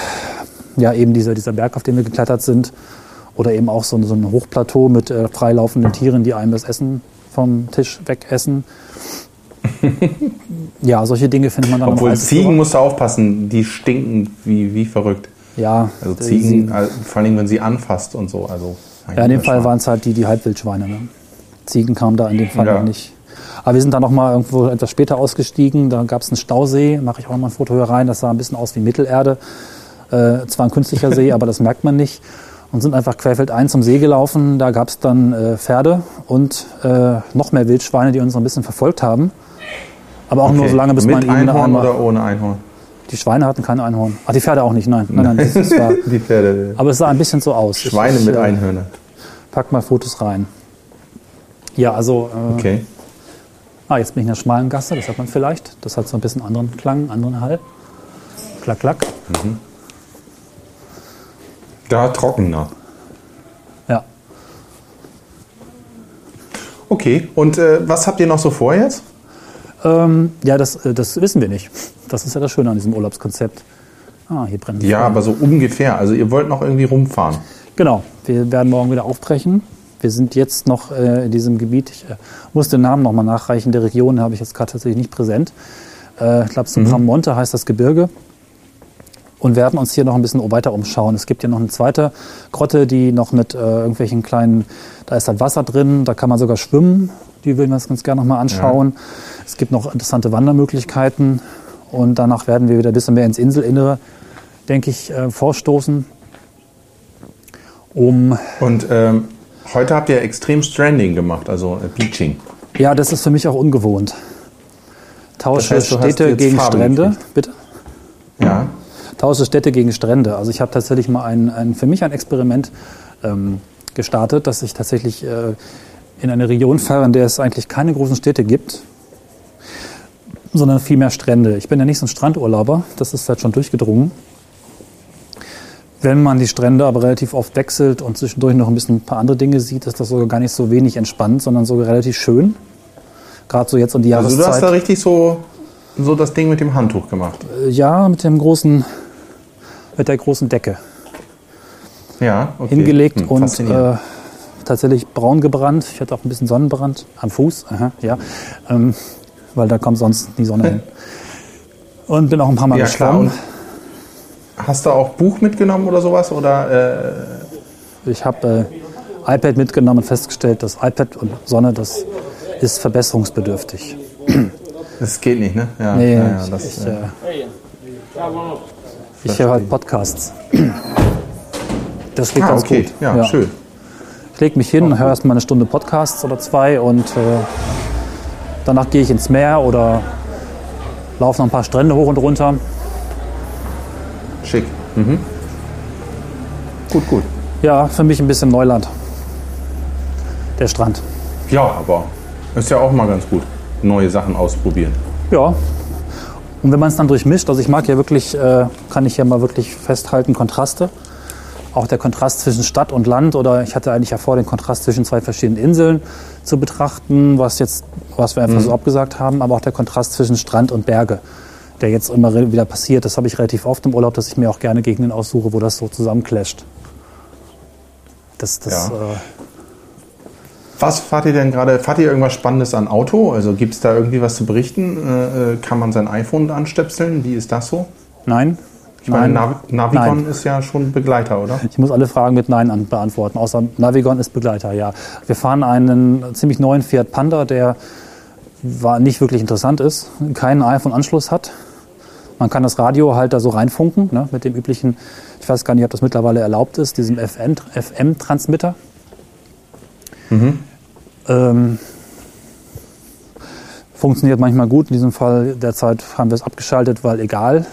Ja, eben dieser, dieser Berg, auf dem wir geklettert sind. Oder eben auch so, ein- so ein Hochplateau mit äh, freilaufenden Tieren, die einem das Essen vom Tisch wegessen. ja, solche Dinge findet man dann Obwohl. Ziegen musst du aufpassen, die stinken wie, wie verrückt. Ja, Also Ziegen, sie- äh, vor allem wenn sie anfasst und so. Also, Ja, in dem Fall waren es halt die, die Halbwildschweine. Ne? Ziegen kamen da in dem Fall Ja. noch nicht. Aber wir sind dann noch mal irgendwo etwas später ausgestiegen. Da gab es einen Stausee. Mache ich auch noch mal ein Foto hier rein. Das sah ein bisschen aus wie Mittelerde. Äh, zwar ein künstlicher See, aber das merkt man nicht. Und sind einfach querfeldein zum See gelaufen. Da gab es dann äh, Pferde und äh, noch mehr Wildschweine, die uns noch ein bisschen verfolgt haben. Aber auch nur so lange, bis Mit man ihnen Einhorn einmal... oder ohne Einhorn? Die Schweine hatten kein Einhorn. Ach, die Pferde auch nicht, nein. Nein, nein, das, das war, Die Pferde. aber es sah ein bisschen so aus. Schweine ich, mit äh, Einhörnern. Pack mal Fotos rein. Ja, also, äh, Okay. ah, jetzt bin ich in der schmalen Gasse, das hat man vielleicht. Das hat so ein bisschen anderen Klang, anderen Hall. Klack, klack. Da trockener. Ja. Okay, und äh, was habt ihr noch so vor jetzt? Ähm, ja, das, äh, das wissen wir nicht. Das ist ja das Schöne an diesem Urlaubskonzept. Ah, hier brennt Ja, aber so ungefähr. Also ihr wollt noch irgendwie rumfahren. Genau, wir werden morgen wieder aufbrechen. Wir sind jetzt noch äh, in diesem Gebiet. Ich äh, muss den Namen nochmal nachreichen. Der Region habe ich jetzt gerade tatsächlich nicht präsent. Äh, ich glaube, Monte heißt das Gebirge. Und werden uns hier noch ein bisschen weiter umschauen. Es gibt ja noch eine zweite Grotte, die noch mit äh, irgendwelchen kleinen, da ist halt Wasser drin, da kann man sogar schwimmen. Die würden wir uns ganz gerne nochmal anschauen. Es gibt noch interessante Wandermöglichkeiten. Und danach werden wir wieder ein bisschen mehr ins Inselinnere, denke ich, äh, vorstoßen. Um Und ähm, heute habt ihr extrem Stranding gemacht, also äh, Beaching. Ja, das ist für mich auch ungewohnt. Tausche Das heißt, Städte gegen Farbe Strände. gekriegt. Bitte? Ja. Tausche Städte gegen Strände. Also ich habe tatsächlich mal ein, ein, für mich ein Experiment ähm, gestartet, dass ich tatsächlich äh, in eine Region fahre, in der es eigentlich keine großen Städte gibt, sondern viel mehr Strände. Ich bin ja nicht so ein Strandurlauber, das ist halt schon durchgedrungen. Wenn man die Strände aber relativ oft wechselt und zwischendurch noch ein bisschen ein paar andere Dinge sieht, ist das sogar gar nicht so wenig entspannt, sondern sogar relativ schön. Gerade so jetzt um die Also Jahreszeit. du hast da richtig so, so das Ding mit dem Handtuch gemacht. Ja, mit dem großen, mit der großen Decke Ja, okay. hingelegt Hm, und äh, tatsächlich braun gebrannt. Ich hatte auch ein bisschen Sonnenbrand am Fuß, aha, ja, ähm, weil da kommt sonst die Sonne hin. Und bin auch ein paar Mal ja, geschwommen. Hast du auch Buch mitgenommen oder sowas? Oder, äh, Ich habe äh, iPad mitgenommen und festgestellt, dass iPad und Sonne, das ist verbesserungsbedürftig. Das geht nicht, ne? Ja, Nee, ja, ja, ich, das, ich, äh, äh, ich höre halt Podcasts. Das geht ah, ganz okay. gut. Ja, schön. Ich lege mich hin, höre erst mal eine Stunde Podcasts oder zwei und äh, danach gehe ich ins Meer oder laufe noch ein paar Strände hoch und runter. Schick. Mhm. Gut, gut. Ja, für mich ein bisschen Neuland. Der Strand. Ja, aber ist ja auch mal ganz gut. Neue Sachen ausprobieren. Ja. Und wenn man es dann durchmischt, also ich mag ja wirklich, äh, kann ich ja mal wirklich festhalten, Kontraste. Auch der Kontrast zwischen Stadt und Land oder ich hatte eigentlich ja vor, den Kontrast zwischen zwei verschiedenen Inseln zu betrachten, was jetzt, was wir einfach so abgesagt haben, aber auch der Kontrast zwischen Strand und Berge, der jetzt immer wieder passiert. Das habe ich relativ oft im Urlaub, dass ich mir auch gerne Gegenden aussuche, wo das so zusammenclasht. Das, das, Ja. äh, Was fahrt ihr denn gerade? Fahrt ihr irgendwas Spannendes an Auto? Also gibt es da irgendwie was zu berichten? Äh, äh, kann man sein iPhone anstöpseln? Wie ist das so? nein. Ich meine, Nein. Navi Navigon Nein. ist ja schon Begleiter, oder? Ich muss alle Fragen mit Nein an- beantworten, außer Navigon ist Begleiter, ja. Wir fahren einen ziemlich neuen Fiat Panda, der war nicht wirklich interessant ist, keinen iPhone-Anschluss hat. Man kann das Radio halt da so reinfunken, ne, mit dem üblichen, ich weiß gar nicht, ob das mittlerweile erlaubt ist, diesem FM FM-Transmitter. Ähm, funktioniert manchmal gut, in diesem Fall derzeit haben wir es abgeschaltet, weil egal.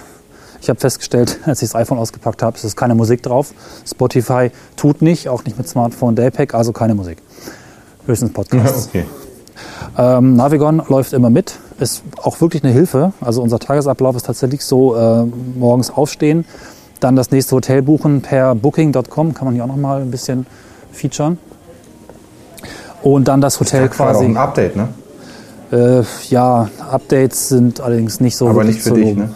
Ich habe festgestellt, als ich das iPhone ausgepackt habe, es ist keine Musik drauf. Spotify tut nicht, auch nicht mit Smartphone Daypack, also keine Musik. Höchstens Podcasts. okay. Ähm, Navigon läuft immer mit, ist auch wirklich eine Hilfe. Also unser Tagesablauf ist tatsächlich so, äh, morgens aufstehen, dann das nächste Hotel buchen per booking.com, kann man hier auch noch mal ein bisschen featuren. Und dann das Hotel Ja, quasi auch quasi. ein Update, ne? Äh, ja, Updates sind allerdings nicht so Aber nicht für dich, ne?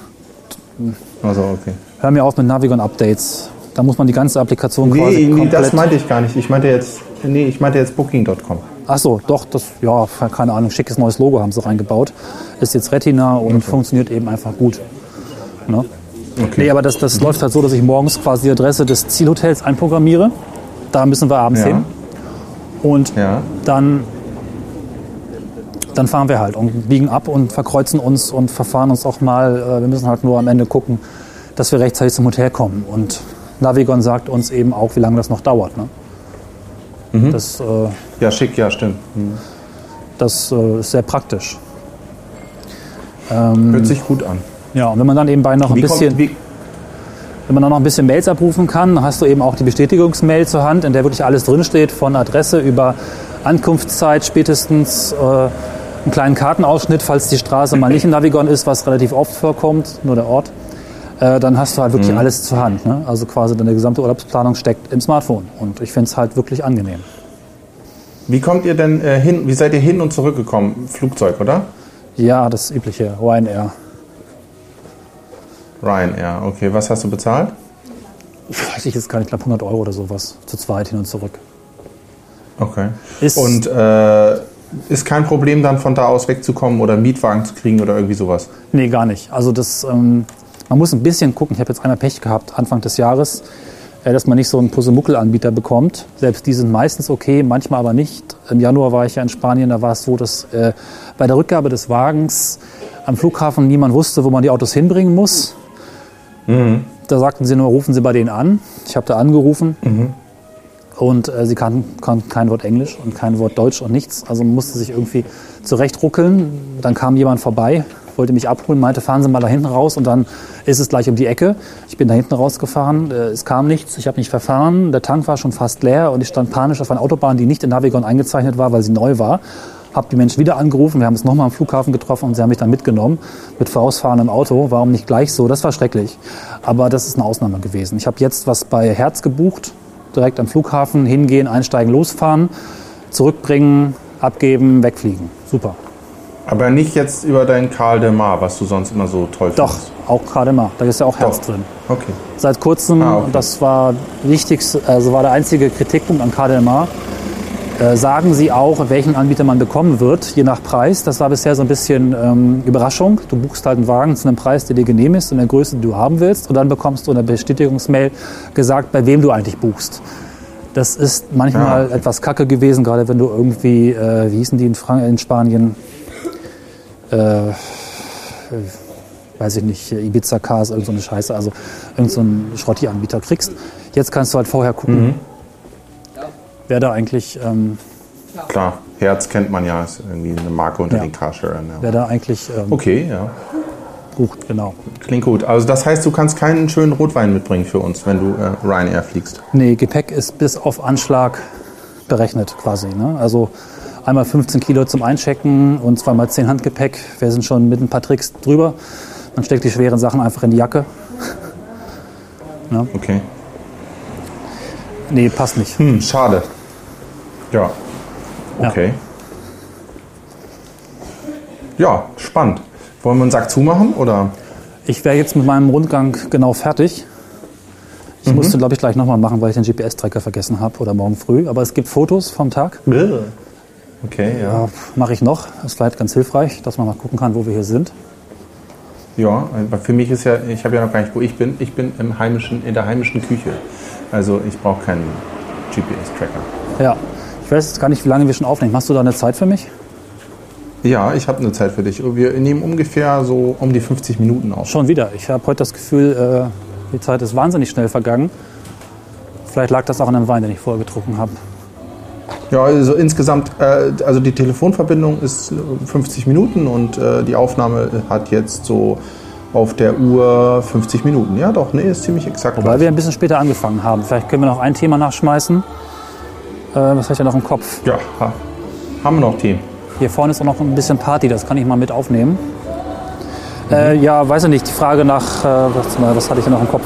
Also, okay. Hör mir auf mit Navigon-Updates. Da muss man die ganze Applikation quasi Nee, nee, komplett... das meinte ich gar nicht. Ich meinte jetzt, nee, ich meinte jetzt Booking.com. Ach so, doch, das, ja, keine Ahnung, schickes neues Logo haben sie reingebaut. Ist jetzt Retina und funktioniert eben einfach gut. Ne? Okay. Nee, aber das, das läuft halt so, dass ich morgens quasi die Adresse des Zielhotels einprogrammiere. Da müssen wir abends Ja. hin. Und Ja. dann, dann fahren wir halt und biegen ab und verkreuzen uns und verfahren uns auch mal. Äh, Wir müssen halt nur am Ende gucken, dass wir rechtzeitig zum Hotel kommen. Und Navigon sagt uns eben auch, wie lange das noch dauert. Ne? Mhm. Das, äh, Ja, schick, ja, stimmt. das äh, ist sehr praktisch. Ähm, Hört sich gut an. ja, und wenn man dann eben bei noch ein Wie bisschen, kommt, wie, wenn man dann noch ein bisschen Mails abrufen kann, dann hast du eben auch die Bestätigungsmail zur Hand, in der wirklich alles drinsteht, von Adresse über Ankunftszeit, spätestens äh, einen kleinen Kartenausschnitt, falls die Straße mal nicht in Navigon ist, was relativ oft vorkommt, nur der Ort. Äh, dann hast du halt wirklich alles zur Hand. Ne? Also quasi deine gesamte Urlaubsplanung steckt im Smartphone. Und ich finde es halt wirklich angenehm. wie kommt ihr denn äh, hin? Wie seid ihr hin und zurückgekommen? Flugzeug, oder? Ja, das übliche Ryanair. Ryanair, okay. Was hast du bezahlt? Weiß ich jetzt gar nicht, ich glaube 100 Euro oder sowas. Zu zweit hin und zurück. Okay. Ist- Und äh, ist kein Problem dann von da aus wegzukommen oder einen Mietwagen zu kriegen oder irgendwie sowas? Nee, gar nicht. Also das, ähm, man muss ein bisschen gucken. Ich habe jetzt einmal Pech gehabt, Anfang des Jahres, äh, dass man nicht so einen Pusemuckel-Anbieter bekommt. Selbst die sind meistens okay, manchmal aber nicht. Im Januar war ich ja in Spanien, da war es so, dass äh, bei der Rückgabe des Wagens am Flughafen niemand wusste, wo man die Autos hinbringen muss. Da sagten sie nur, rufen Sie bei denen an. Ich habe da angerufen. Und äh, sie kannten, kannten kein Wort Englisch und kein Wort Deutsch und nichts. Also musste sich irgendwie zurechtruckeln. Dann kam jemand vorbei, wollte mich abholen, meinte, fahren Sie mal da hinten raus und dann ist es gleich um die Ecke. Ich bin da hinten rausgefahren, äh, es kam nichts, ich habe mich verfahren, der Tank war schon fast leer und ich stand panisch auf einer Autobahn, die nicht in Navigon eingezeichnet war, weil sie neu war. Habe die Menschen wieder angerufen, wir haben uns nochmal am Flughafen getroffen und sie haben mich dann mitgenommen mit vorausfahrendem Auto. Warum nicht gleich so? Das war schrecklich. Aber das ist eine Ausnahme gewesen. Ich habe jetzt was bei Herz gebucht, direkt am Flughafen hingehen, einsteigen, losfahren, zurückbringen, abgeben, wegfliegen. Super. Aber nicht jetzt über dein Karl de Mar, was du sonst immer so toll Doch, findest. auch gerade mal. Da ist ja auch Herz Doch. drin. Okay. Seit kurzem, Ah, okay. das war wichtigste, also war der einzige Kritikpunkt an KDMA, äh, sagen sie auch, welchen Anbieter man bekommen wird, je nach Preis. Das war bisher so ein bisschen ähm, Überraschung. Du buchst halt einen Wagen zu einem Preis, der dir genehm ist, in der Größe, die du haben willst. Und dann bekommst du in der Bestätigungsmail gesagt, bei wem du eigentlich buchst. Das ist manchmal okay. etwas kacke gewesen, gerade wenn du irgendwie, äh, wie hießen die in, Frank in Spanien, äh, weiß ich nicht, Ibiza Cars, irgend so eine Scheiße, also irgend so Schrotti-Anbieter kriegst. Jetzt kannst du halt vorher gucken, Mhm. Wer da eigentlich, ähm, Klar, Herz kennt man ja, ist irgendwie eine Marke unter Ja. den Carsharern. Ja. wer da eigentlich ähm, Okay, ja. bucht, genau. Klingt gut. Also das heißt, du kannst keinen schönen Rotwein mitbringen für uns, wenn du äh, Ryanair fliegst. Nee, Gepäck ist bis auf Anschlag berechnet quasi. Ne? Also einmal 15 Kilo zum Einchecken und zweimal 10 Handgepäck. Wir sind schon mit ein paar Tricks drüber. Man steckt die schweren Sachen einfach in die Jacke. Okay. Nee, passt nicht. Hm, schade. Ja. Ja. Okay. Ja, spannend. Wollen wir einen Sack zumachen oder? Ich wäre jetzt mit meinem Rundgang genau fertig. Ich musste, glaube ich, gleich nochmal machen, weil ich den GPS-Tracker vergessen habe oder morgen früh. Aber es gibt Fotos vom Tag. Okay, ja. Ja, mache ich noch. Das ist vielleicht ganz hilfreich, dass man mal gucken kann, wo wir hier sind. Ja, für mich ist ja, ich habe ja noch gar nicht, wo ich bin. Ich bin im heimischen, in der heimischen Küche. Also ich brauche keinen GPS-Tracker. Ja, ich weiß gar nicht, wie lange wir schon aufnehmen. Hast du da eine Zeit für mich? Ja, ich habe eine Zeit für dich. Wir nehmen ungefähr so um die 50 Minuten auf. Schon wieder. Ich habe heute das Gefühl, äh, die Zeit ist wahnsinnig schnell vergangen. Vielleicht lag das auch an dem Wein, den ich vorher getrunken habe. Ja, also insgesamt, äh, also die Telefonverbindung ist äh, 50 Minuten und äh, die Aufnahme hat jetzt so auf der Uhr 50 Minuten. Ja, doch, nee, ist ziemlich exakt. Weil wir ein bisschen später angefangen haben. Vielleicht können wir noch ein Thema nachschmeißen. Äh, was habe ich da noch im Kopf? ja, ha, haben wir noch Themen. Hier vorne ist auch noch ein bisschen Party, das kann ich mal mit aufnehmen. Äh, ja, weiß ich nicht, die Frage nach, äh, was, was hatte ich denn noch im Kopf?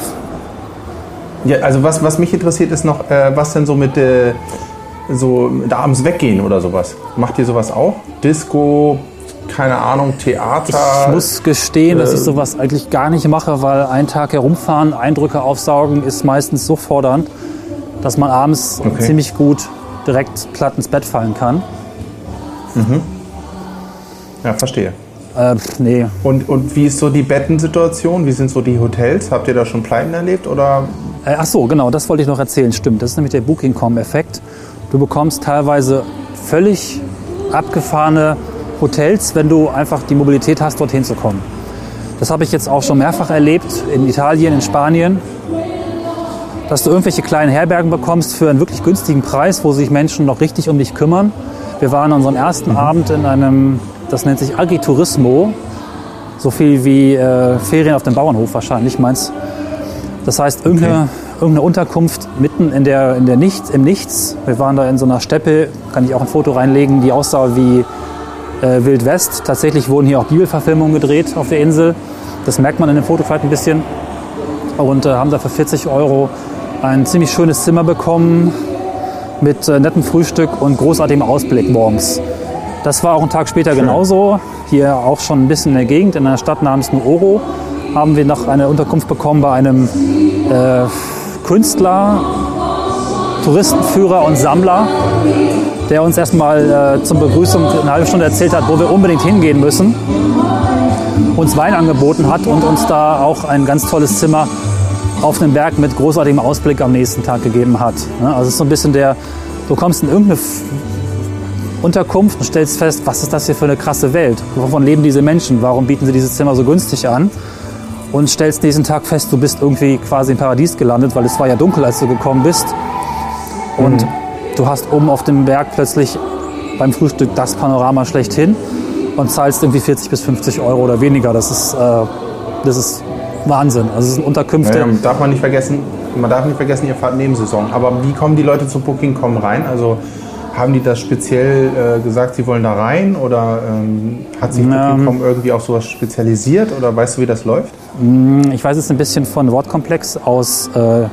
Ja, also was, was mich interessiert ist noch, äh, was denn so mit äh, so mit abends weggehen oder sowas. Macht ihr sowas auch? Disco, keine Ahnung, Theater? Ich muss gestehen, dass ich äh, sowas eigentlich gar nicht mache, weil einen Tag herumfahren, Eindrücke aufsaugen ist meistens so fordernd, dass man abends Okay. ziemlich gut direkt platt ins Bett fallen kann. ja, verstehe. Äh, nee, Und, und wie ist so die Bettensituation? Wie sind so die Hotels? Habt ihr da schon Pleiten erlebt oder? Äh, ach so, genau, das wollte ich noch erzählen. Stimmt, das ist nämlich der Booking.com-Effekt. Du bekommst teilweise völlig abgefahrene Hotels, wenn du einfach die Mobilität hast, dorthin zu kommen. Das habe ich jetzt auch schon mehrfach erlebt, in Italien, in Spanien, dass du irgendwelche kleinen Herbergen bekommst für einen wirklich günstigen Preis, wo sich Menschen noch richtig um dich kümmern. Wir waren an unserem ersten Abend in einem, das nennt sich Agriturismo, so viel wie äh, Ferien auf dem Bauernhof wahrscheinlich, meins. Das heißt, irgendeine, irgendeine Unterkunft mitten in der, in der Nichts, im Nichts. Wir waren da in so einer Steppe, kann ich auch ein Foto reinlegen, die aussah wie äh, Wild West. Tatsächlich wurden hier auch Bibelverfilmungen gedreht auf der Insel. Das merkt man in dem Foto vielleicht ein bisschen. Und äh, haben da für 40 Euro ein ziemlich schönes Zimmer bekommen mit äh, nettem Frühstück und großartigem Ausblick morgens. Das war auch einen Tag später genauso. Hier auch schon ein bisschen in der Gegend, in einer Stadt namens Nuoro, haben wir noch eine Unterkunft bekommen bei einem äh, Künstler, Touristenführer und Sammler, der uns erstmal äh, zur Begrüßung eine halbe Stunde erzählt hat, wo wir unbedingt hingehen müssen. Uns Wein angeboten hat und uns da auch ein ganz tolles Zimmer auf einem Berg mit großartigem Ausblick am nächsten Tag gegeben hat. Also es ist so ein bisschen der, du kommst in irgendeine Unterkunft und stellst fest, was ist das hier für eine krasse Welt? Wovon leben diese Menschen? Warum bieten sie dieses Zimmer so günstig an? Und stellst nächsten Tag fest, du bist irgendwie quasi im Paradies gelandet, weil es war ja dunkel, als du gekommen bist. Und du hast oben auf dem Berg plötzlich beim Frühstück das Panorama schlechthin und zahlst irgendwie 40 bis 50 Euro oder weniger. Das ist, äh, das ist Wahnsinn. Also es sind Unterkünfte. Naja, darf man nicht vergessen, man darf nicht vergessen, ihr fahrt Nebensaison. Aber wie kommen die Leute zu Booking.com rein? Also haben die das speziell äh, gesagt, sie wollen da rein? Oder ähm, hat sich. Booking.com irgendwie auf sowas spezialisiert? Oder weißt du, wie das läuft? Ich weiß es ein bisschen von Wortkomplex aus äh,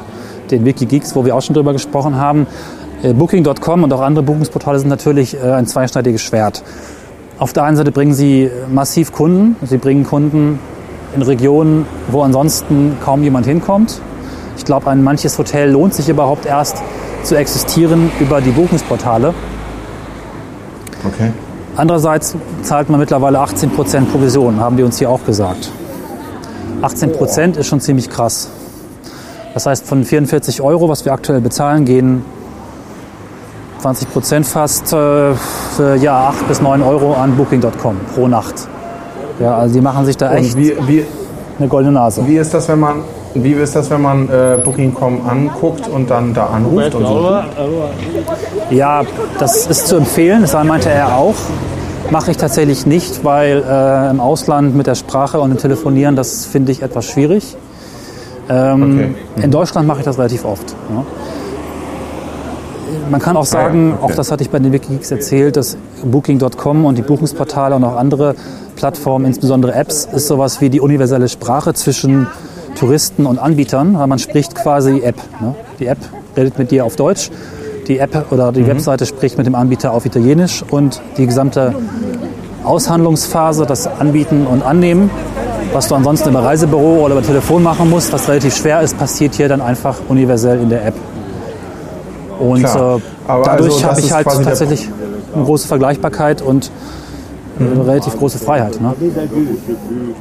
den Wikigeeks, wo wir auch schon drüber gesprochen haben. Äh, Booking.com und auch andere Buchungsportale sind natürlich äh, ein zweischneidiges Schwert. Auf der einen Seite bringen sie massiv Kunden. Sie bringen Kunden in Regionen, wo ansonsten kaum jemand hinkommt. Ich glaube, ein manches Hotel lohnt sich überhaupt erst zu existieren über die Buchungsportale. Okay. Andererseits zahlt man mittlerweile 18% Provision, haben die uns hier auch gesagt. 18% ist schon ziemlich krass. Das heißt, von 44 Euro, was wir aktuell bezahlen, gehen 20% fast äh, für ja, 8 bis 9 Euro an Booking.com pro Nacht. Ja, also die machen sich da echt wie, wie, eine goldene Nase. wie ist das, wenn man, wie ist das, wenn man äh, Booking.com anguckt und dann da anruft und so? Ja, das ist zu empfehlen, das meinte er auch. Mache ich tatsächlich nicht, weil äh, im Ausland mit der Sprache und dem Telefonieren, das finde ich etwas schwierig. Ähm, Okay. In Deutschland mache ich das relativ oft. Ja. Man kann auch sagen, okay. auch das hatte ich bei den Wikigeeks erzählt, dass Booking.com und die Buchungsportale und auch andere Plattformen, insbesondere Apps, ist sowas wie die universelle Sprache zwischen Touristen und Anbietern. Weil man spricht quasi App. Ne? Die App redet mit dir auf Deutsch, die App oder die Webseite spricht mit dem Anbieter auf Italienisch und die gesamte Aushandlungsphase, das Anbieten und Annehmen, was du ansonsten über Reisebüro oder über Telefon machen musst, was relativ schwer ist, passiert hier dann einfach universell in der App. Und Klar. äh, dadurch also habe ich ist halt tatsächlich eine große Vergleichbarkeit und eine relativ große Freiheit. Ne?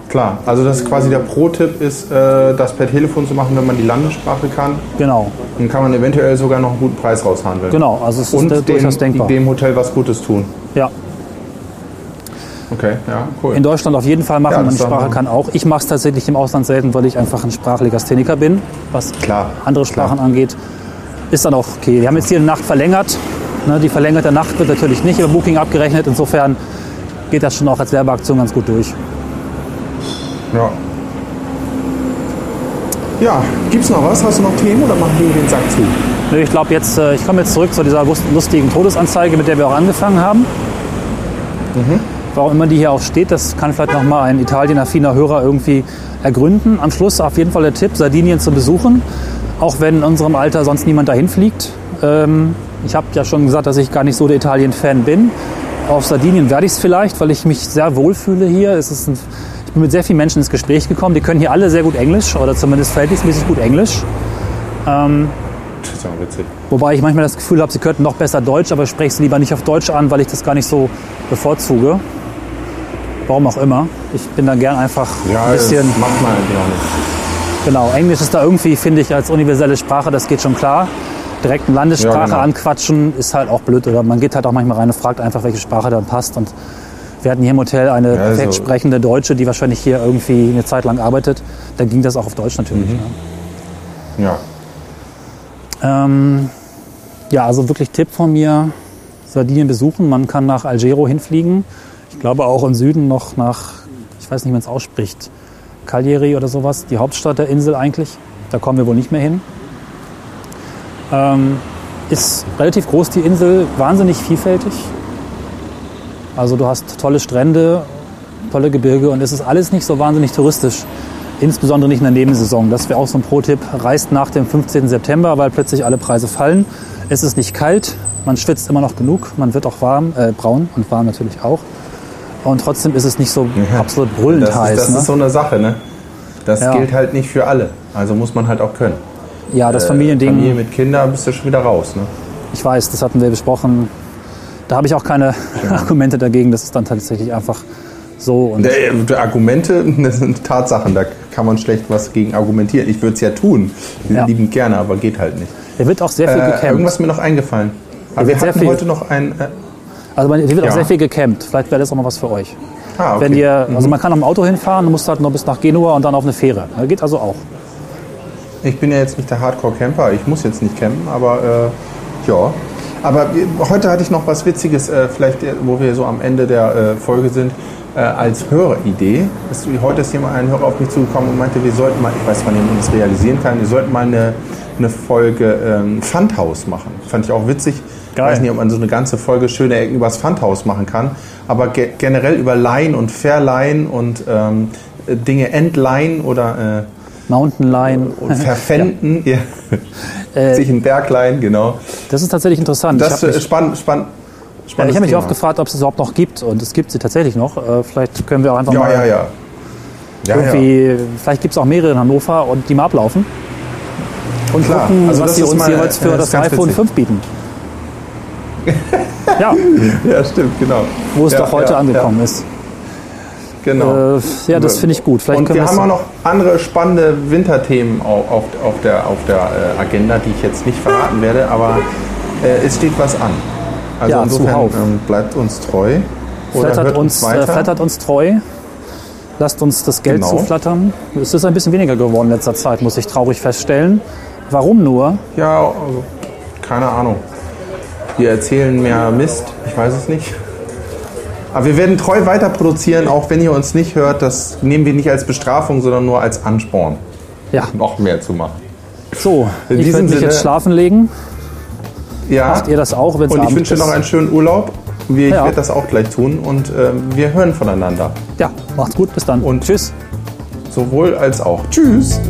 Klar, also das ist quasi der Pro-Tipp ist, äh, das per Telefon zu machen, wenn man die Landessprache kann. Genau, Dann kann man eventuell sogar noch einen guten Preis raushandeln. genau. Also es ist Und durchaus dem, denkbar. dem Hotel was Gutes tun. Ja, Okay, ja, cool. in Deutschland auf jeden Fall machen, Ja, man die ist Sprache kann auch. Ich mache es tatsächlich im Ausland selten, weil ich einfach ein Sprachlegastheniker bin, was Klar. andere Sprachen angeht. Ist dann auch okay. Wir haben jetzt hier eine Nacht verlängert. Ne, die verlängerte Nacht wird natürlich nicht über Booking abgerechnet. Insofern geht das schon auch als Werbeaktion ganz gut durch. Ja. Ja, gibt's noch was? Hast du noch Themen oder machen wir den Sack zu? Nö, Ich glaube jetzt, äh, ich komme jetzt zurück zu dieser lust- lustigen Todesanzeige, mit der wir auch angefangen haben. Warum immer die hier auch steht, das kann vielleicht noch mal ein Italien-affiner Hörer irgendwie ergründen. Am Schluss auf jeden Fall der Tipp, Sardinien zu besuchen, auch wenn in unserem Alter sonst niemand dahin fliegt. Ähm, ich habe ja schon gesagt, dass ich gar nicht so der Italien-Fan bin. Auf Sardinien werde ich es vielleicht, weil ich mich sehr wohlfühle hier. Es ist ein, ich bin mit sehr vielen Menschen ins Gespräch gekommen. Die können hier alle sehr gut Englisch oder zumindest verhältnismäßig gut Englisch. Das ist ja witzig. Wobei ich manchmal das Gefühl habe, sie könnten noch besser Deutsch, aber ich spreche sie lieber nicht auf Deutsch an, weil ich das gar nicht so bevorzuge. Warum auch immer. Ich bin dann gern einfach Ja, ein bisschen. das macht man eigentlich auch nicht. Genau, Englisch ist da irgendwie, finde ich, als universelle Sprache, das geht schon klar. Direkt eine Landessprache Ja, genau. anquatschen ist halt auch blöd. Oder man geht halt auch manchmal rein und fragt einfach, welche Sprache dann passt. Und wir hatten hier im Hotel eine Ja, also- perfekt sprechende Deutsche, die wahrscheinlich hier irgendwie eine Zeit lang arbeitet. Dann ging das auch auf Deutsch natürlich. Mhm. Ne? Ja. Ähm, ja, also wirklich Tipp von mir, Sardinien besuchen. Man kann nach Algero hinfliegen. Ich glaube auch im Süden noch nach, ich weiß nicht, wie man es ausspricht, Cagliari oder sowas, die Hauptstadt der Insel eigentlich. Da kommen wir wohl nicht mehr hin. Ähm, ist relativ groß die Insel, wahnsinnig vielfältig. Also du hast tolle Strände, tolle Gebirge und es ist alles nicht so wahnsinnig touristisch. Insbesondere nicht in der Nebensaison. Das wäre auch so ein Pro-Tipp. Reist nach dem 15. September, weil plötzlich alle Preise fallen. Es ist nicht kalt, Man schwitzt immer noch genug, man wird auch warm, äh, braun und warm natürlich auch. Und trotzdem ist es nicht so absolut brüllend Das, heiß. ist, das ne? ist so eine Sache, ne? Das Ja. gilt halt nicht für alle. Also muss man halt auch können. ja, das Äh, Familiending, Familie mit Kindern bist du schon wieder raus, ne? ich weiß, das hatten wir besprochen. Da habe ich auch keine Argumente dagegen. Das ist dann tatsächlich einfach so. Und Äh, die Argumente, das sind Tatsachen, da kann man schlecht was gegen argumentieren. Ich würde es ja tun, Ja. liebend gerne, aber geht halt nicht. hier wird auch sehr viel Äh, gecampt. irgendwas ist mir noch eingefallen. Aber wir hatten heute noch ein... Also man- hier wird Ja. auch sehr viel gecampt. Vielleicht wäre das auch mal was für euch. ah, okay. Wenn ihr, also man kann auch im Auto hinfahren, du musst halt nur bis nach Genua und dann auf eine Fähre. Das geht also auch. Ich bin ja jetzt nicht der Hardcore-Camper, ich muss jetzt nicht campen, aber äh, ja. Aber heute hatte ich noch was Witziges, äh, vielleicht, äh, wo wir so am Ende der äh, Folge sind, äh, als Höreridee. Ist, heute ist jemand, ein Hörer auf mich zugekommen und meinte, wir sollten mal, ich weiß nicht, wann man das realisieren kann, wir sollten mal eine, eine Folge ähm, Pfandhaus machen. Fand ich auch witzig. Ich Geil. weiß nicht, ob man so eine ganze Folge schöne Ecken über das Pfandhaus machen kann, aber ge generell über Leihen und Verleihen und ähm, Dinge entleihen oder äh, Mountain Lion. und verpfänden, ja. Äh, sich ein Berglein, genau. Das ist tatsächlich interessant. Das ich habe ist mich, spannend, spannend, ja, ich hab mich Thema. oft gefragt, ob es es überhaupt noch gibt. Und es gibt sie tatsächlich noch. Äh, vielleicht können wir auch einfach Ja, mal ja, ja. Ja, ja. irgendwie, vielleicht gibt es auch mehrere in Hannover und die mal ablaufen. Und Klar, gucken, also was das sie uns mal, jeweils äh, für das das ganz iPhone witzig. 5 bieten. ja, ja, stimmt, genau. wo es ja, doch heute ja, angekommen ja, ist. Genau. Äh, ja, das finde ich gut. Vielleicht und wir haben das- auch noch andere spannende Winterthemen au- auf, auf der, auf der äh, Agenda, die ich jetzt nicht verraten werde, aber äh, es steht was an. Also Ja, insofern ähm, bleibt uns treu. Flattert hört uns, äh, flattert uns treu. Lasst uns das Geld Genau. zuflattern. Es ist ein bisschen weniger geworden in letzter Zeit, muss ich traurig feststellen. Warum nur? Ja, also, keine Ahnung. Wir erzählen mehr Mist, ich weiß es nicht. Aber wir werden treu weiter produzieren, auch wenn ihr uns nicht hört. Das nehmen wir nicht als Bestrafung, sondern nur als Ansporn, Ja, noch mehr zu machen. so. In ich diesem werde mich Sinne- jetzt schlafen legen. Ja, Macht ihr das auch, wenn es und ich wünsche ist? noch einen schönen Urlaub. Wir, Ich Ja. werde das auch gleich tun und ähm, wir hören voneinander. Ja, macht's gut. Bis dann. Und- Tschüss. Sowohl als auch. Tschüss!